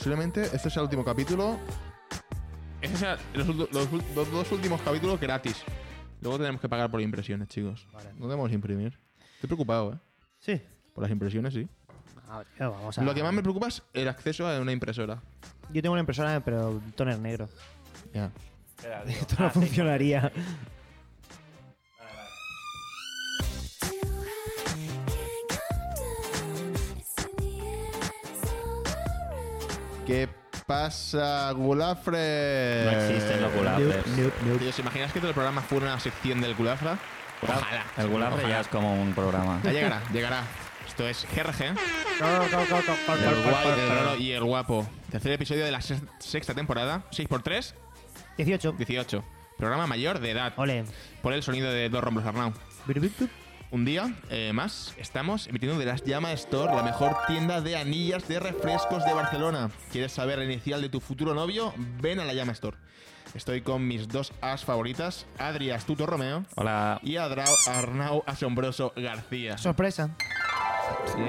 Posiblemente este sea el último capítulo. Este sea los, dos últimos capítulos gratis. Luego tenemos que pagar por impresiones, chicos. Vale. No debemos imprimir. Estoy preocupado, ¿eh? Sí. Por las impresiones, sí. A ver, tío, vamos a... Lo que más me preocupa es el acceso a una impresora. Yo tengo una impresora, pero toner negro. Ya. Esto no funcionaría. ¿Qué pasa, Gulafre? No existen los Nope, gulafres. nope, nope. Tío, ¿se imaginas que todo el programa fuera una sección del Gulafra? Ojalá. El gulafre Ojalá. ya es como un programa. Ya llegará, llegará. Esto es GRG. Y el guapo. Tercer episodio de la sex- sexta temporada. 6x3, 18. 18. Programa mayor de edad. Ole. Por el sonido de dos rombos Arnau. Un día eh, más estamos emitiendo de las Llama Store, la mejor tienda de anillas de refrescos de Barcelona. ¿Quieres saber la inicial de tu futuro novio? Ven a la Llama Store. Estoy con mis dos as favoritas, Adri Astuto Romeo Hola. y Adrau Arnau Asombroso García. Sorpresa. Sí,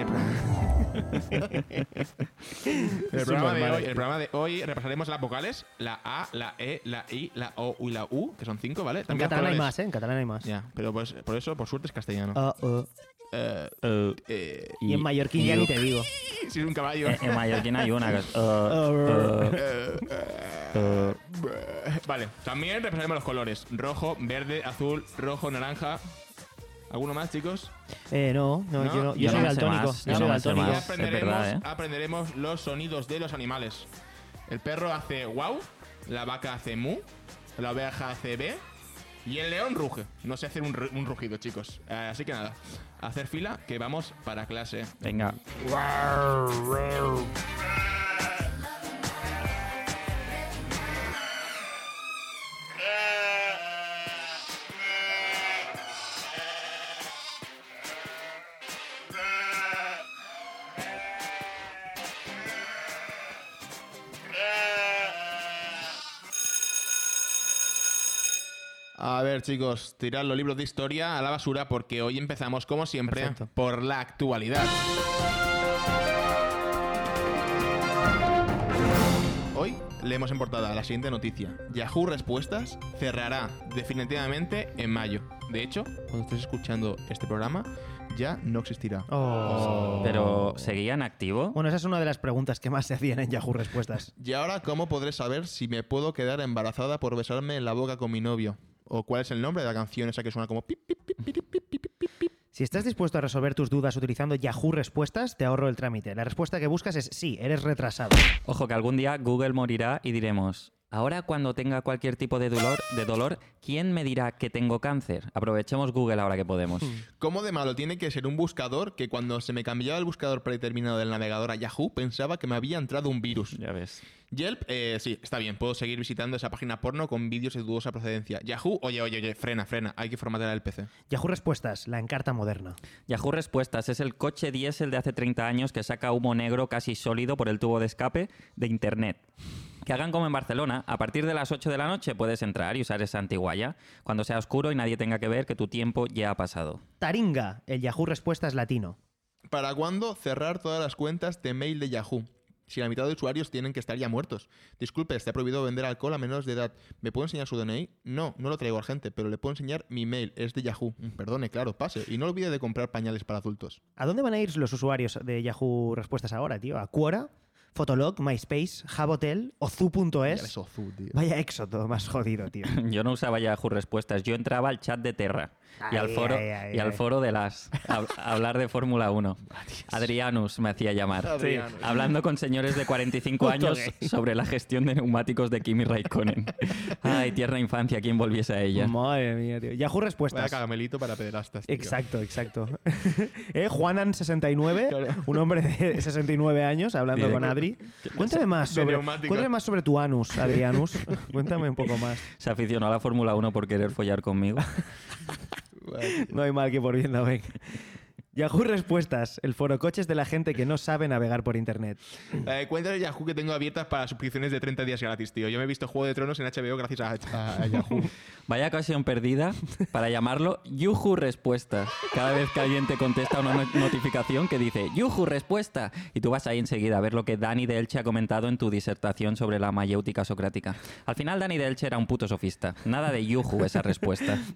el programa- el, programa de hoy, el programa de hoy repasaremos las vocales, la A, la E, la I, la O y la U, que son cinco, ¿vale? En También los catalán hay más, ¿eh? En catalán hay más. Ya, pero pues, por eso, por suerte, es castellano. Eh, Eh, eh, Y en mallorquín ya ni te digo. si es un caballo. en mallorquín hay una que es... eh, Vale, también repasaremos los colores: rojo, verde, azul, rojo, naranja. ¿Alguno más, chicos? Eh, no, no, No, yo, no- yo yo soy daltónico. Yo soy daltónico. aprenderemos, ¿eh? los sonidos de los animales. El perro hace wow, la vaca hace mu, la oveja hace b y el león ruge. No sé hacer un rugido, chicos. Eh, así que nada, hacer fila que vamos para clase. Venga. Chicos, tirad los libros de historia a la basura porque hoy empezamos, como siempre, Perfecto. por la actualidad. Hoy leemos en portada la siguiente noticia. Yahoo Respuestas cerrará definitivamente en mayo. De hecho, cuando estés escuchando este programa, ya no existirá. Oh. Pero, ¿seguía en activo? Bueno, esa es una de las preguntas que más se hacían en Yahoo Respuestas. Y ahora, ¿cómo podré saber si me puedo quedar embarazada por besarme en la boca con mi novio? ¿O cuál es el nombre de la canción esa que suena como pip, pip, pip, pip, pip, pip, pip, pip? Si estás dispuesto a resolver tus dudas utilizando Yahoo Respuestas, te ahorro el trámite. La respuesta que buscas es sí, eres retrasado. Ojo que algún día Google morirá y diremos, ahora cuando tenga cualquier tipo de dolor, de dolor, ¿quién me dirá que tengo cáncer? Aprovechemos Google ahora que podemos. ¿Cómo de malo tiene que ser un buscador que cuando se me cambiaba el buscador predeterminado del navegador a Yahoo pensaba que me había entrado un virus? Ya ves. Yelp, eh, sí, está bien, puedo seguir visitando esa página porno con vídeos de dudosa procedencia. Yahoo, oye, oye, oye, frena, frena, hay que formatear el PC. Yahoo Respuestas, la encarta moderna. Yahoo Respuestas es el coche diésel de hace 30 años que saca humo negro casi sólido por el tubo de escape de Internet. Que hagan como en Barcelona, a partir de las 8 de la noche puedes entrar y usar esa antiguaya, cuando sea oscuro y nadie tenga que ver que tu tiempo ya ha pasado. Taringa, el Yahoo Respuestas latino. ¿Para cuándo cerrar todas las cuentas de mail de Yahoo? Si la mitad de usuarios tienen que estar ya muertos. Disculpe, está prohibido vender alcohol a menores de edad. ¿Me puedo enseñar su DNI? No, no lo traigo a gente, pero le puedo enseñar mi mail. Es de Yahoo. Mm, Perdone, claro, pase. Y no olvide de comprar pañales para adultos. ¿A dónde van a ir los usuarios de Yahoo Respuestas ahora, tío? ¿A Quora? Fotolog, MySpace, Jabotel o Ya Zu.es. les ozu, tío. Vaya éxodo más jodido, tío. Yo no usaba Yahoo Respuestas, yo entraba al chat de Terra y al Ay, foro, ay, ay, y al ay. foro de las a, hablar de Fórmula 1. Adrianus me hacía llamar. Adrianus. Hablando con señores de 45 Puto años sobre la gestión de neumáticos de Kimi Raikkonen. Ay, tierna infancia, quien volviese a ella. Madre mía, tío. Yahoo Vaya Respuestas. cagamelito para pederastas, tío. Exacto, exacto. ¿Eh? Juanan69, Claro. un hombre de 69 años, hablando con Adri. Cuéntame más sobre, cuéntame más sobre tu anus, Adrianus. Cuéntame un poco más. Se aficionó a la Fórmula 1 por querer follar conmigo. No hay mal que por bien no venga. Yahoo Respuestas, el foro coches de la gente que no sabe navegar por internet. Eh, cuentas de Yahoo que tengo abiertas para suscripciones de 30 días gratis, tío. Yo me he visto Juego de Tronos en HBO gracias a, a- a Yahoo. Vaya ocasión perdida para llamarlo Yuhu Respuestas. Cada vez que alguien te contesta una no- notificación que dice Yuhu Respuesta y tú vas ahí enseguida a ver lo que Dani de Elche ha comentado en tu disertación sobre la mayéutica socrática. Al final Dani de Elche era un puto sofista. Nada de Yuhu esa respuesta.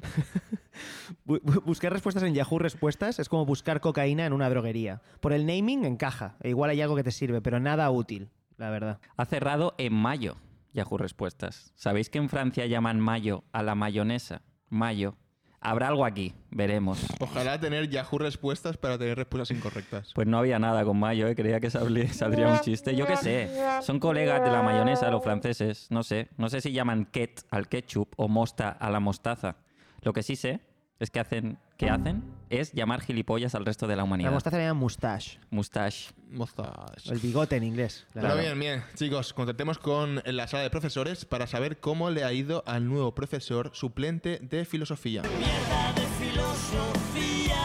Bu- bu- buscar respuestas en Yahoo Respuestas es como buscar cocaína en una droguería. Por el naming encaja, e igual hay algo que te sirve, pero nada útil, la verdad. Ha cerrado en mayo Yahoo Respuestas. ¿Sabéis que en Francia llaman mayo a la mayonesa? Mayo. Habrá algo aquí, veremos. Ojalá tener Yahoo respuestas para tener respuestas incorrectas. Pues no había nada con mayo, ¿eh? creía que saldría, saldría un chiste. Yo qué sé, son colegas de la mayonesa los franceses, no sé. No sé si llaman ket al ketchup o mosta a la mostaza. Lo que sí sé es que hacen, que hacen es llamar gilipollas al resto de la La humanidad. mostaza le llaman mustache, Mustache. O el bigote en inglés. Pero claro. bien, bien, chicos, contactemos con la sala de profesores para saber cómo le ha ido al nuevo profesor suplente de filosofía. mierda de filosofía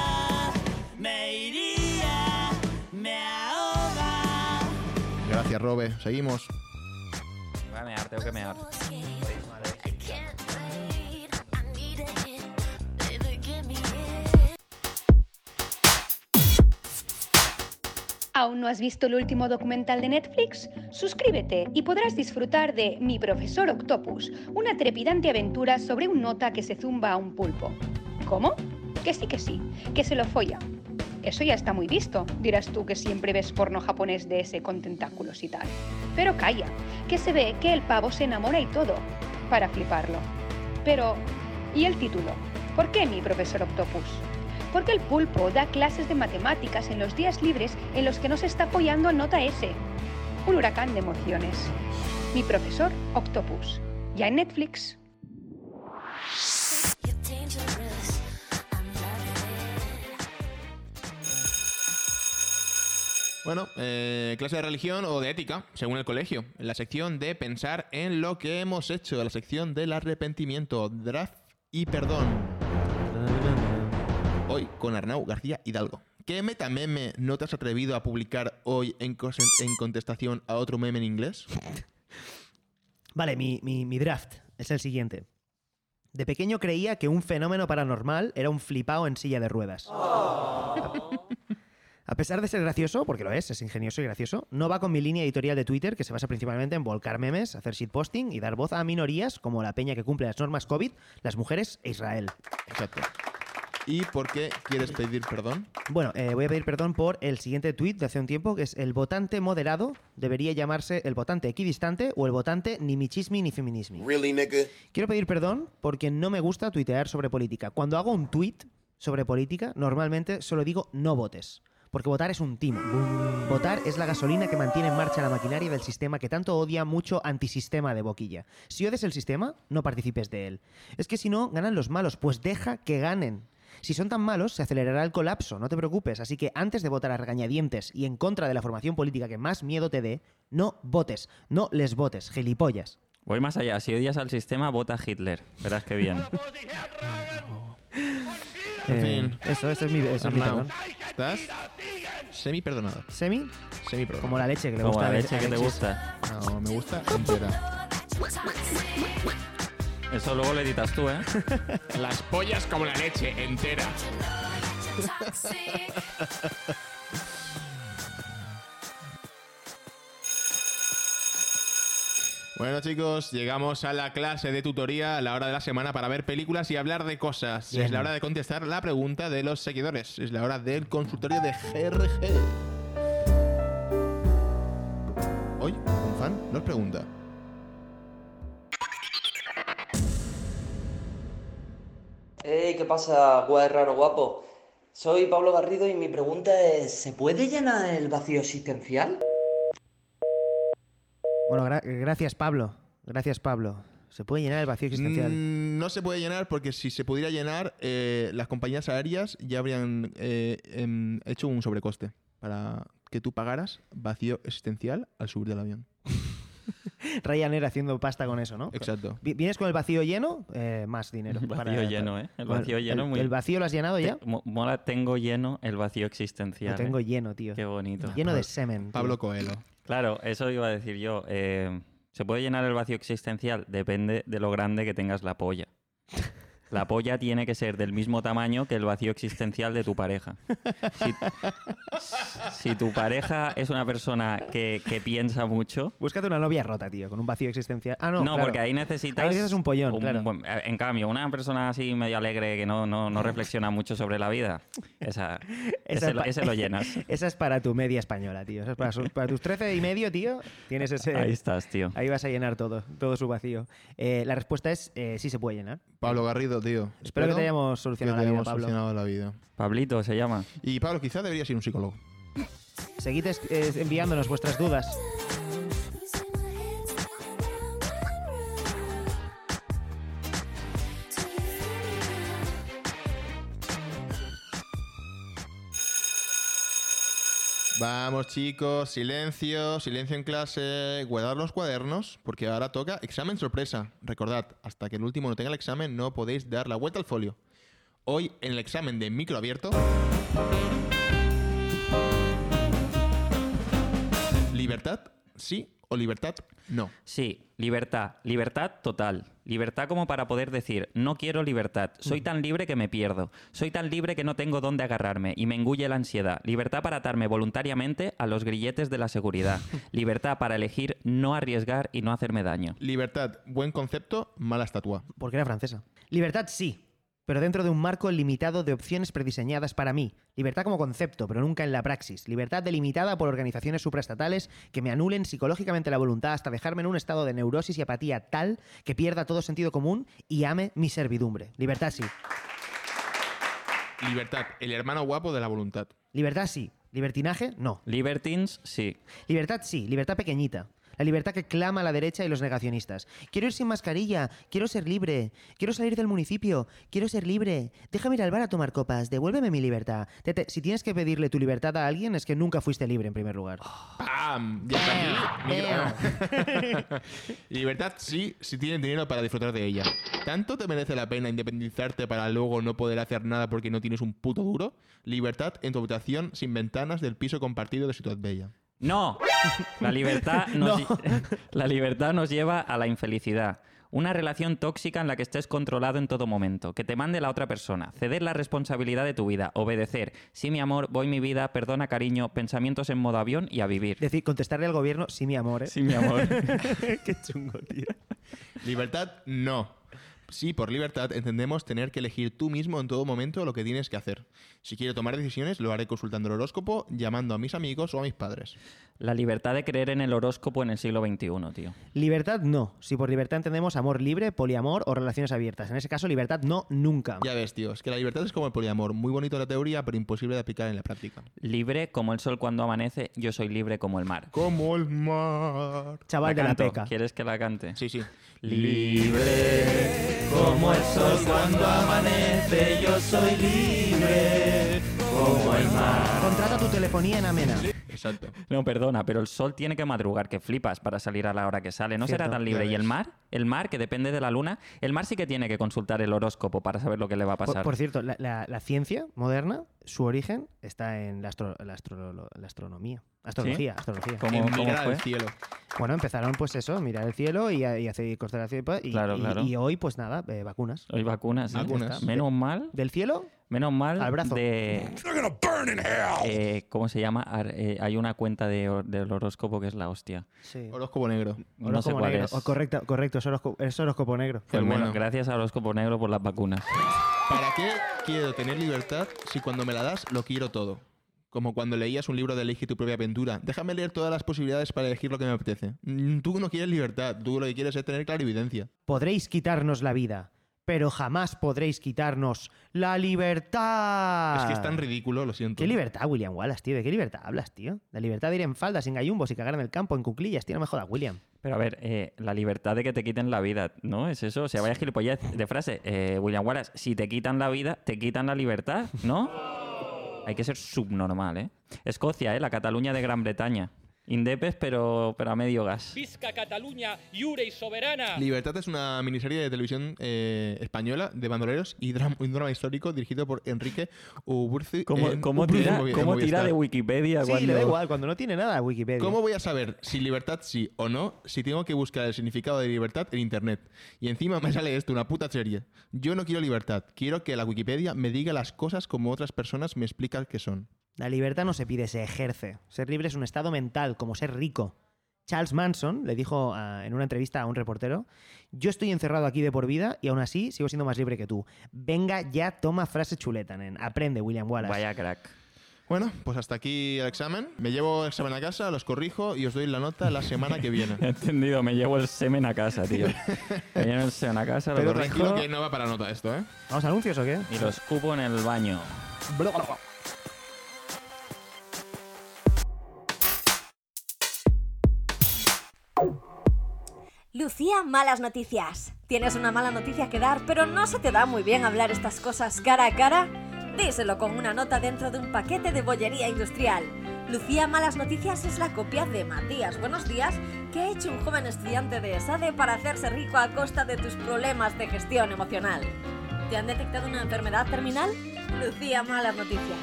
me iría, me ahoga. Gracias, Robe. Seguimos. Voy a mear, tengo que mear. ¿Aún no has visto el último documental de Netflix? Suscríbete y podrás disfrutar de Mi profesor Octopus, una trepidante aventura sobre un nota que se zumba a un pulpo. ¿Cómo? Que sí, que sí, que se lo folla. Eso ya está muy visto, dirás tú que siempre ves porno japonés de ese con tentáculos y tal. Pero calla, que se ve que el pavo se enamora y todo, para fliparlo. Pero, ¿y el título? ¿Por qué mi profesor Octopus? Porque el pulpo da clases de matemáticas en los días libres en los que no se está apoyando nota S. Un huracán de emociones. Mi profesor Octopus. Ya en Netflix. Bueno, eh, clase de religión o de ética, según el colegio. La sección de pensar en lo que hemos hecho, la sección del arrepentimiento, draft y perdón. Hoy con Arnau García Hidalgo. ¿Qué metameme no te has atrevido a publicar hoy en, contestación a otro meme en inglés? Vale, mi, mi- mi draft es el siguiente. De pequeño creía que un fenómeno paranormal era un flipao en silla de ruedas. A pesar de ser gracioso, porque lo es, es ingenioso y gracioso, no va con mi línea editorial de Twitter que se basa principalmente en volcar memes, hacer shitposting y dar voz a minorías como la peña que cumple las normas COVID, las mujeres e Israel. Exacto. ¿Y por qué quieres pedir perdón? Bueno, eh, voy a pedir perdón por el siguiente tuit de hace un tiempo, que es el votante moderado debería llamarse el votante equidistante o el votante ni michismi ni feminismi. Really, nigga? Quiero pedir perdón porque no me gusta tuitear sobre política. Cuando hago un tuit sobre política, normalmente solo digo no votes. Porque votar es un timo. Votar es la gasolina que mantiene en marcha la maquinaria del sistema que tanto odia mucho antisistema de boquilla. Si odias el sistema, no participes de él. Es que si no, ganan los malos, pues deja que ganen. Si son tan malos, se acelerará el colapso, no te preocupes. Así que antes de votar a regañadientes y en contra de la formación política que más miedo te dé, no votes, no les votes, gilipollas. Voy más allá, si odias al sistema, vota a Hitler. Verás que bien. En Eh, fin. Eso, eso es mi, eso es mi perdón. ¿estás semi perdonado? ¿Semi? Semi perdonado. Como la leche que le Como gusta la a leche que te gusta. No, me gusta entera. Eso luego lo editas tú, ¿eh? Las pollas como la leche, entera. Bueno chicos, llegamos a la clase de tutoría a la hora de la semana para ver películas y hablar de cosas. Bien. Es la hora de contestar la pregunta de los seguidores. Es la hora del consultorio de GRG. Hoy, un fan nos pregunta. ¿Qué pasa, guay raro guapo? Soy Pablo Garrido y mi pregunta es, ¿se puede llenar el vacío existencial? Bueno, gra- gracias Pablo. Gracias Pablo. Se puede llenar el vacío existencial. Mm, no se puede llenar porque si se pudiera llenar, eh, las compañías aéreas ya habrían eh, em, hecho un sobrecoste para que tú pagaras vacío existencial al subir del avión. Ryanair haciendo pasta con eso, ¿no? Exacto. Vi- ¿Vienes con el vacío lleno? Eh, más dinero. El vacío para- lleno, ¿eh? El Bueno, vacío lleno el, muy... ¿El vacío lo has llenado ya? Te- mola, tengo lleno el vacío existencial. Lo tengo ¿eh? lleno, tío. Qué bonito. Lleno de semen. tío. Pablo Coelho. Claro, eso iba a decir yo. eh, ¿Se puede llenar el vacío existencial? Depende de lo grande que tengas la polla. La polla tiene que ser del mismo tamaño que el vacío existencial de tu pareja. Si, si tu pareja es una persona que, que piensa mucho, Búscate una novia rota, tío, con un vacío existencial. Ah, no, no, claro. porque ahí necesitas. Ahí necesitas un pollón, claro. buen- en cambio, una persona así medio alegre que no, no, no reflexiona mucho sobre la vida, esa, Esa ese, ese lo llenas. Esa es para tu media española, tío. Esa es para tus 13 y medio, tío. Tienes ese. Ahí estás, tío. Ahí vas a llenar todo, todo su vacío. Eh, la respuesta es eh, sí se puede llenar. Pablo Garrido, tío. Espero que te hayamos que solucionado te la vida, hayamos Pablo. solucionado la vida. Pablito se llama. Y Pablo, quizá debería ser un psicólogo. Seguid eh, enviándonos vuestras dudas. Vamos, chicos, silencio, silencio en clase, guardar los cuadernos, porque ahora toca examen sorpresa. Recordad, hasta que el último no tenga el examen, no podéis dar la vuelta al folio. Hoy, en el examen de micro abierto. ¿Libertad? ¿Sí o libertad? No. Sí, libertad. Libertad total. Libertad como para poder decir, no quiero libertad. Soy tan libre que me pierdo. Soy tan libre que no tengo dónde agarrarme y me engulle la ansiedad. Libertad para atarme voluntariamente a los grilletes de la seguridad. Libertad para elegir no arriesgar y no hacerme daño. Libertad, buen concepto, mala estatua. Porque era francesa. Libertad sí, pero dentro de un marco limitado de opciones prediseñadas para mí. Libertad como concepto, pero nunca en la praxis. Libertad delimitada por organizaciones supraestatales que me anulen psicológicamente la voluntad hasta dejarme en un estado de neurosis y apatía tal que pierda todo sentido común y ame mi servidumbre. Libertad sí. Libertad, el hermano guapo de la voluntad. Libertad sí. Libertinaje no. Libertines, sí. Libertad sí, libertad pequeñita. La libertad que clama la derecha y los negacionistas. Quiero ir sin mascarilla, quiero ser libre, quiero salir del municipio, quiero ser libre. Déjame ir al bar a tomar copas, devuélveme mi libertad. Si tienes que pedirle tu libertad a alguien es que nunca fuiste libre en primer lugar. ¡Pam! Ya está aquí. Libertad sí, si tienes dinero para disfrutar de ella. ¿Tanto te merece la pena independizarte para luego no poder hacer nada porque no tienes un puto duro? Libertad en tu habitación sin ventanas del piso compartido de Ciudad Bella. No. La libertad nos, la libertad nos lleva a la infelicidad. Una relación tóxica en la que estés controlado en todo momento, que te mande la otra persona, ceder la responsabilidad de tu vida, obedecer. Sí, mi amor, voy mi vida, perdona, cariño, pensamientos en modo avión y a vivir. Decir, contestarle al gobierno, sí, mi amor, ¿eh? Sí, mi amor. Qué chungo, tío. Libertad, no. Sí, por libertad entendemos tener que elegir tú mismo en todo momento lo que tienes que hacer. Si quiero tomar decisiones, lo haré consultando el horóscopo, llamando a mis amigos o a mis padres. La libertad de creer en el horóscopo en el siglo XXI, tío. Libertad no. Si por libertad entendemos amor libre, poliamor o relaciones abiertas. En ese caso, libertad no, nunca. Ya ves, tío, es que la libertad es como el poliamor, muy bonito en la teoría, pero imposible de aplicar en la práctica. Libre como el sol cuando amanece, yo soy libre como el mar. Como el mar. Chaval de la peca. ¿Quieres que la cante? Sí, sí. Libre como el sol cuando amanece, yo soy libre como el mar. Contrata tu telefonía en Amena. Exacto. No, perdona, pero el sol tiene que madrugar, que flipas para salir a la hora que sale. No será tan libre. ¿Y el mar? El mar, que depende de la luna. El mar sí que tiene que consultar el horóscopo para saber lo que le va a Por, pasar. por cierto, la, la- la ciencia moderna, su origen está en la, astro- la astro- la astronomía. Astrología, astrología. ¿Cómo, En cómo mirar fue? al cielo. Bueno, empezaron pues eso, mirar el cielo y, hacer constelación y, Claro, y- claro. y hoy pues nada, eh, vacunas. Hoy vacunas. ¿sí? Vacunas. Menos mal, ¿Del cielo? menos mal Al brazo. de... Eh, ¿Cómo se llama? Ar- eh, hay una cuenta de, del horóscopo que es la hostia. Sí. Horóscopo negro. No sé cuál negro. es. Oh, correcto, correcto, es horóscopo, es horóscopo negro. Pues El bueno, bueno. gracias a horóscopo negro por las vacunas. ¿Para qué quiero tener libertad si cuando me la das lo quiero todo? Como cuando leías un libro de Elige tu propia aventura. Déjame leer todas las posibilidades para elegir lo que me apetece. Mm, Tú no quieres libertad, tú lo que quieres es tener clarividencia. Podréis quitarnos la vida, pero jamás podréis quitarnos la libertad. Es que es tan ridículo, lo siento. ¿Qué libertad, William Wallace, tío? ¿De qué libertad hablas, tío? La libertad de ir en falda, sin gallumbos y cagar en el campo, en cuclillas, tío, no me jodas, William. Pero a ver, eh, la libertad de que te quiten la vida, ¿no? Es eso. O sea, vaya gilipollez de frase. Eh, William Wallace, si te quitan la vida, te quitan la libertad, ¿no? Hay que ser subnormal, ¿eh? Escocia, ¿eh? La Cataluña de Gran Bretaña. Indepes, pero, pero a medio gas. Visca Cataluña, lliure i soberana. Libertad es una miniserie de televisión eh, española de bandoleros y drama, un drama histórico dirigido por Enrique Uburzi. ¿Cómo, en- cómo Uburzi tira, en Movi- en cómo tira Movistar. de Wikipedia Sí, cuando... le da igual, cuando no tiene nada Wikipedia. ¿Cómo voy a saber si libertad sí o no si tengo que buscar el significado de libertad en internet? Y encima me sale esto, una puta serie. Yo no quiero libertad, quiero que la Wikipedia me diga las cosas como otras personas me explican que son. La libertad no se pide, se ejerce. Ser libre es un estado mental, como ser rico. Charles Manson le dijo ah, en una entrevista a un reportero, yo estoy encerrado aquí de por vida y aún así sigo siendo más libre que tú. Venga ya, toma frase chuleta, nen. Aprende, William Wallace. Vaya crack. Bueno, pues hasta aquí el examen. Me llevo el examen a casa, los corrijo y os doy la nota la semana que viene. He entendido, me llevo el semen a casa, tío. me llevo el semen a casa, lo Pero corrijo tranquilo que no va para nota esto, ¿eh? ¿Vamos a anuncios o qué? y lo escupo en el baño. Lucía, malas noticias. Tienes una mala noticia que dar, pero no se te da muy bien hablar estas cosas cara a cara. Díselo con una nota dentro de un paquete de bollería industrial. Lucía Malas Noticias es la copia de Matías Buenos Días que ha hecho un joven estudiante de ESADE para hacerse rico a costa de tus problemas de gestión emocional. ¿Te han detectado una enfermedad terminal? Lucía Malas Noticias.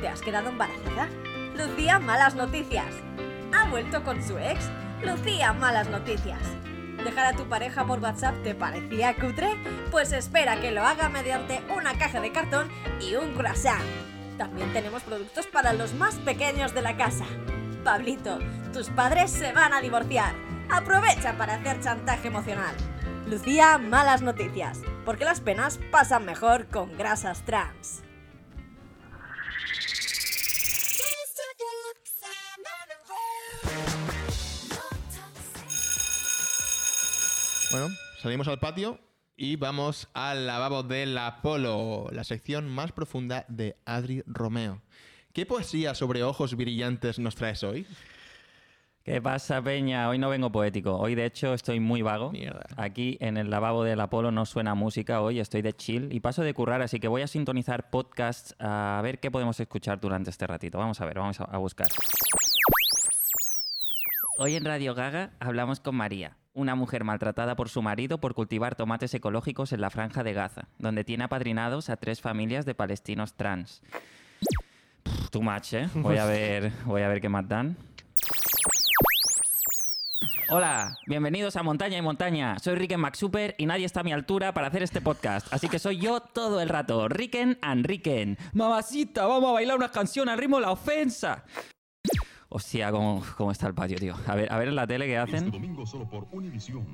¿Te has quedado embarazada? Lucía Malas Noticias. ¿Ha vuelto con su ex? Lucía Malas Noticias. ¿Dejar a tu pareja por WhatsApp te parecía cutre? Pues espera que lo haga mediante una caja de cartón y un croissant. También tenemos productos para los más pequeños de la casa. Pablito, tus padres se van a divorciar. Aprovecha para hacer chantaje emocional. Lucía, malas noticias, porque las penas pasan mejor con grasas trans. Bueno, salimos al patio y vamos al lavabo del Apolo, la sección más profunda de Adri Romeo. ¿Qué poesía sobre ojos brillantes nos traes hoy? ¿Qué pasa, Peña? Hoy no vengo poético. Hoy, de hecho, estoy muy vago. Mierda. Aquí en el lavabo del Apolo no suena música hoy, estoy de chill y paso de currar, así que voy a sintonizar podcasts a ver qué podemos escuchar durante este ratito. Vamos a ver, vamos a, a buscar. Hoy en Radio Gaga hablamos con María, una mujer maltratada por su marido por cultivar tomates ecológicos en la franja de Gaza, donde tiene apadrinados a tres familias de palestinos trans. Pff, Too much, ¿eh? Voy a ver, voy a ver qué más dan. Hola, bienvenidos a Montaña y Montaña. Soy Riken McSuper y nadie está a mi altura para hacer este podcast, así que soy yo todo el rato. Riken and Riken. Mamacita, vamos a bailar una canción al ritmo de la ofensa. Hostia, ¿cómo, cómo está el patio, tío? A ver, a ver en la tele qué Este hacen. domingo solo por Univisión.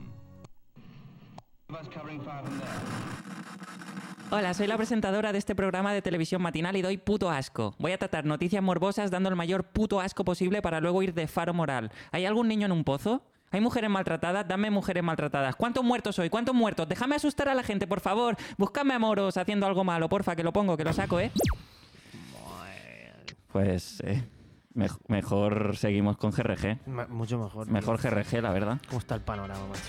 Hola, soy la presentadora de este programa de televisión matinal y doy puto asco. Voy a tratar noticias morbosas dando el mayor puto asco posible para luego ir de faro moral. ¿Hay algún niño en un pozo? ¿Hay mujeres maltratadas? Dame mujeres maltratadas. ¿Cuántos muertos hoy? ¿Cuántos muertos? Déjame asustar a la gente, por favor. Búscame a moros haciendo algo malo, porfa, que lo pongo, que lo saco, ¿eh? Pues eh, mej- mejor seguimos con GRG. Ma- mucho mejor. tío. Mejor GRG, la verdad. ¿Cómo está el panorama, macho?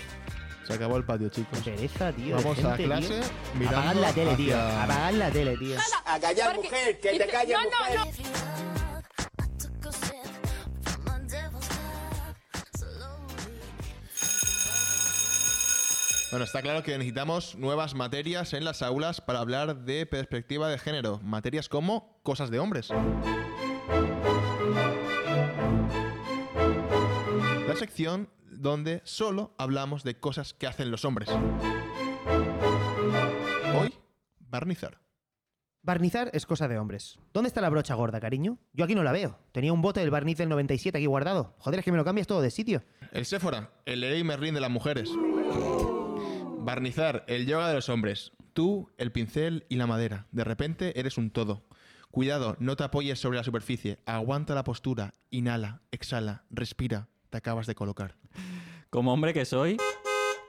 Se acabó el patio, chicos. Pereza, tío. Vamos a gente, clase tío. mirando Apagad la tele, tío. hacia- Apagad la tele, tío. A callar, mujer, que te calles, mujer. Bueno, está claro que necesitamos nuevas materias en las aulas para hablar de perspectiva de género. Materias como cosas de hombres. Sección donde solo hablamos de cosas que hacen los hombres. Hoy, barnizar. Barnizar es cosa de hombres. ¿Dónde está la brocha gorda, cariño? Yo aquí no la veo. Tenía un bote del barniz del 97 aquí guardado. Joder, es que me lo cambias todo de sitio. El Séfora, el Leroy Merlin de las mujeres. Barnizar, el yoga de los hombres. Tú, el pincel y la madera. De repente eres un todo. Cuidado, no te apoyes sobre la superficie. Aguanta la postura. Inhala, exhala, respira. Te acabas de colocar. Como hombre que soy,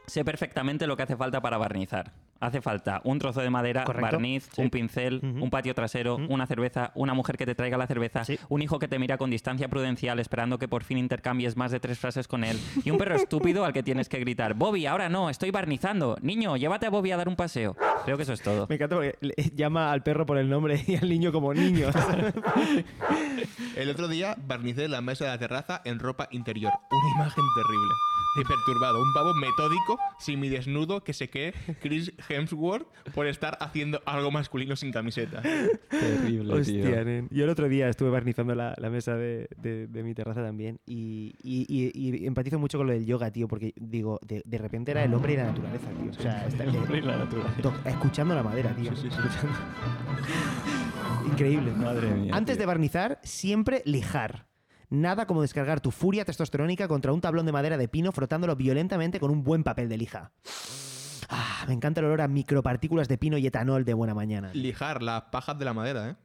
sé perfectamente lo que hace falta para barnizar. Hace falta un trozo de madera, Correcto. barniz, Sí. un pincel, un patio trasero, una cerveza, una mujer que te traiga la cerveza, Sí. un hijo que te mira con distancia prudencial esperando que por fin intercambies más de tres frases con él y un perro estúpido al que tienes que gritar, Bobby, ahora no, estoy barnizando. Niño, llévate a Bobby a dar un paseo. Creo que eso es todo. Me encanta porque le- llama al perro por el nombre y al niño como niño. El otro día barnicé la mesa de la terraza en ropa interior. Una imagen terrible. De perturbado. Un pavo metódico, semidesnudo, que se cree Chris Hemsworth por estar haciendo algo masculino sin camiseta. Terrible, Hostia, nen. Yo el otro día estuve barnizando la, la mesa de, de- de mi terraza también y, y- y- y empatizo mucho con lo del yoga, tío, porque digo, de, de repente era el hombre y la naturaleza, tío. O sea, está- to- escuchando la madera, tío. escuchando. Increíble. Madre mía. Antes tío. de barnizar, siempre lijar. Nada como descargar tu furia testosterónica contra un tablón de madera de pino frotándolo violentamente con un buen papel de lija. Ah, me encanta el olor a micropartículas de pino y etanol de buena mañana. Lijar las pajas de la madera, ¿eh?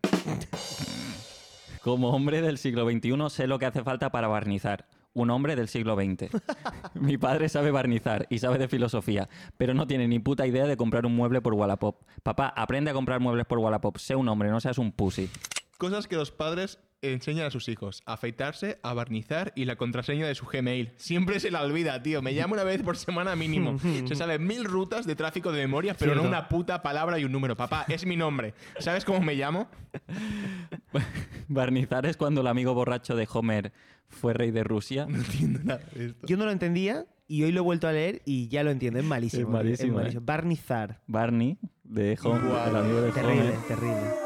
Como hombre del siglo XXI sé lo que hace falta para barnizar. Un hombre del siglo XX. Mi padre sabe barnizar y sabe de filosofía, pero no tiene ni puta idea de comprar un mueble por Wallapop. Papá, aprende a comprar muebles por Wallapop. Sé un hombre, no seas un pussy. Cosas que los padres enseñan a sus hijos. Afeitarse, a barnizar y la contraseña de su Gmail. Siempre se la olvida, tío. Me llama una vez por semana mínimo. Se sabe mil rutas de tráfico de memoria, pero no una puta palabra y un número. Papá, es mi nombre. ¿Sabes cómo me llamo? Barnizar es cuando el amigo borracho de Homer fue rey de Rusia. No entiendo nada de esto. Yo no lo entendía y hoy lo he vuelto a leer y ya lo entiendo. Es malísimo. Es malísimo, es ¿eh? Barnizar. Barney de Homer, Guau, el amigo de Terrible, Homer. terrible.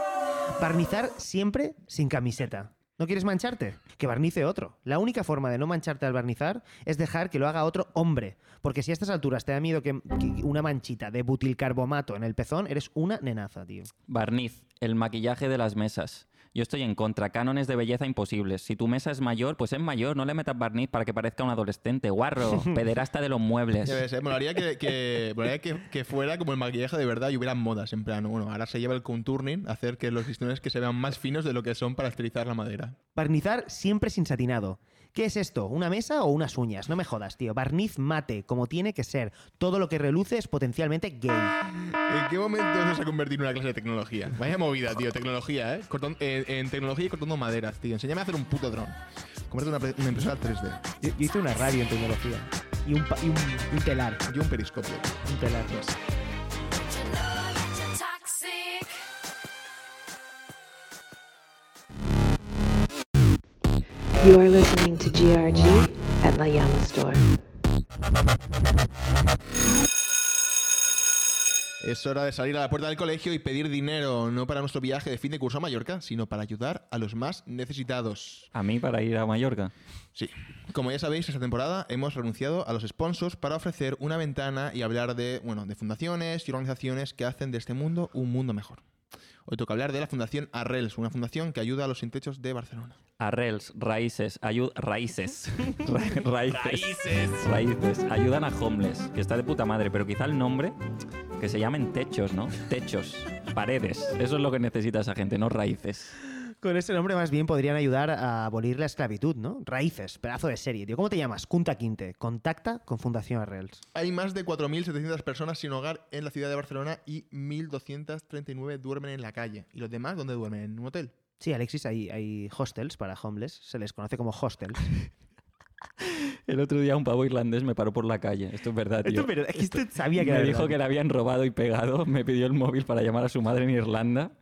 Barnizar siempre sin camiseta. ¿No quieres mancharte? Que barnice otro. La única forma de no mancharte al barnizar es dejar que lo haga otro hombre. Porque si a estas alturas te da miedo que, una manchita de butilcarbomato en el pezón, eres una nenaza, tío. Barniz, el maquillaje de las mesas. Yo estoy en contra, cánones de belleza imposibles. Si tu mesa es mayor, pues es mayor, no le metas barniz para que parezca un adolescente. Guarro, pederasta de los muebles. Ves, ¿eh? Molaría que, que, molaría que, que fuera como el maquillaje de verdad y hubiera modas. En plan, bueno, ahora se lleva el contourning, hacer que los listones que se vean más finos de lo que son para estilizar la madera. Barnizar siempre sin satinado. ¿Qué es esto? ¿Una mesa o unas uñas? No me jodas, tío. Barniz mate, como tiene que ser. Todo lo que reluce es potencialmente gay. ¿En qué momento eso se ha convertido en una clase de tecnología? Vaya movida, tío, tecnología, ¿eh? Cortón- eh, en tecnología y cortando maderas, tío. Enséñame a hacer un puto dron. Convierte una, una impresora 3D. Yo, yo hice una radio en tecnología. Y un, y un, un telar. Yo un periscopio. Un telar. You are listening to GRG at La Llama Store. Es hora de salir a la puerta del colegio y pedir dinero, no para nuestro viaje de fin de curso a Mallorca, sino para ayudar a los más necesitados. A mí para ir a Mallorca. Sí. Como ya sabéis, esta temporada hemos renunciado a los sponsors para ofrecer una ventana y hablar de, bueno, de fundaciones y organizaciones que hacen de este mundo un mundo mejor. Hoy toca hablar de la Fundación Arrels, una fundación que ayuda a los sin techos de Barcelona. Arrels, raíces, ayud raíces. Ra- raíces. Raíces. Ayudan a homeless, que está de puta madre, pero quizá el nombre que se llamen techos, ¿no? Techos, paredes. Eso es lo que necesita esa gente, no raíces. Con ese nombre más bien podrían ayudar a abolir la esclavitud, ¿no? Raíces, pedazo de serie, tío. ¿Cómo te llamas? Kunta Quinte. Contacta con Fundación Arrels. Hay más de 4.700 personas sin hogar en la ciudad de Barcelona y 1.239 duermen en la calle. ¿Y los demás dónde duermen? ¿En un hotel? Sí, Alexis, hay, hay hostels para homeless. Se les conoce como hostels. El otro día un pavo irlandés me paró por la calle. Esto es verdad, tío. Esto es verdad, es que esto sabía que me era dijo verdad. que le habían robado y pegado. Me pidió el móvil para llamar a su madre en Irlanda.